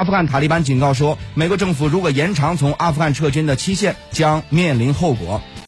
阿富汗塔利班警告说美国政府如果延长从阿富汗撤军的期限将面临后果。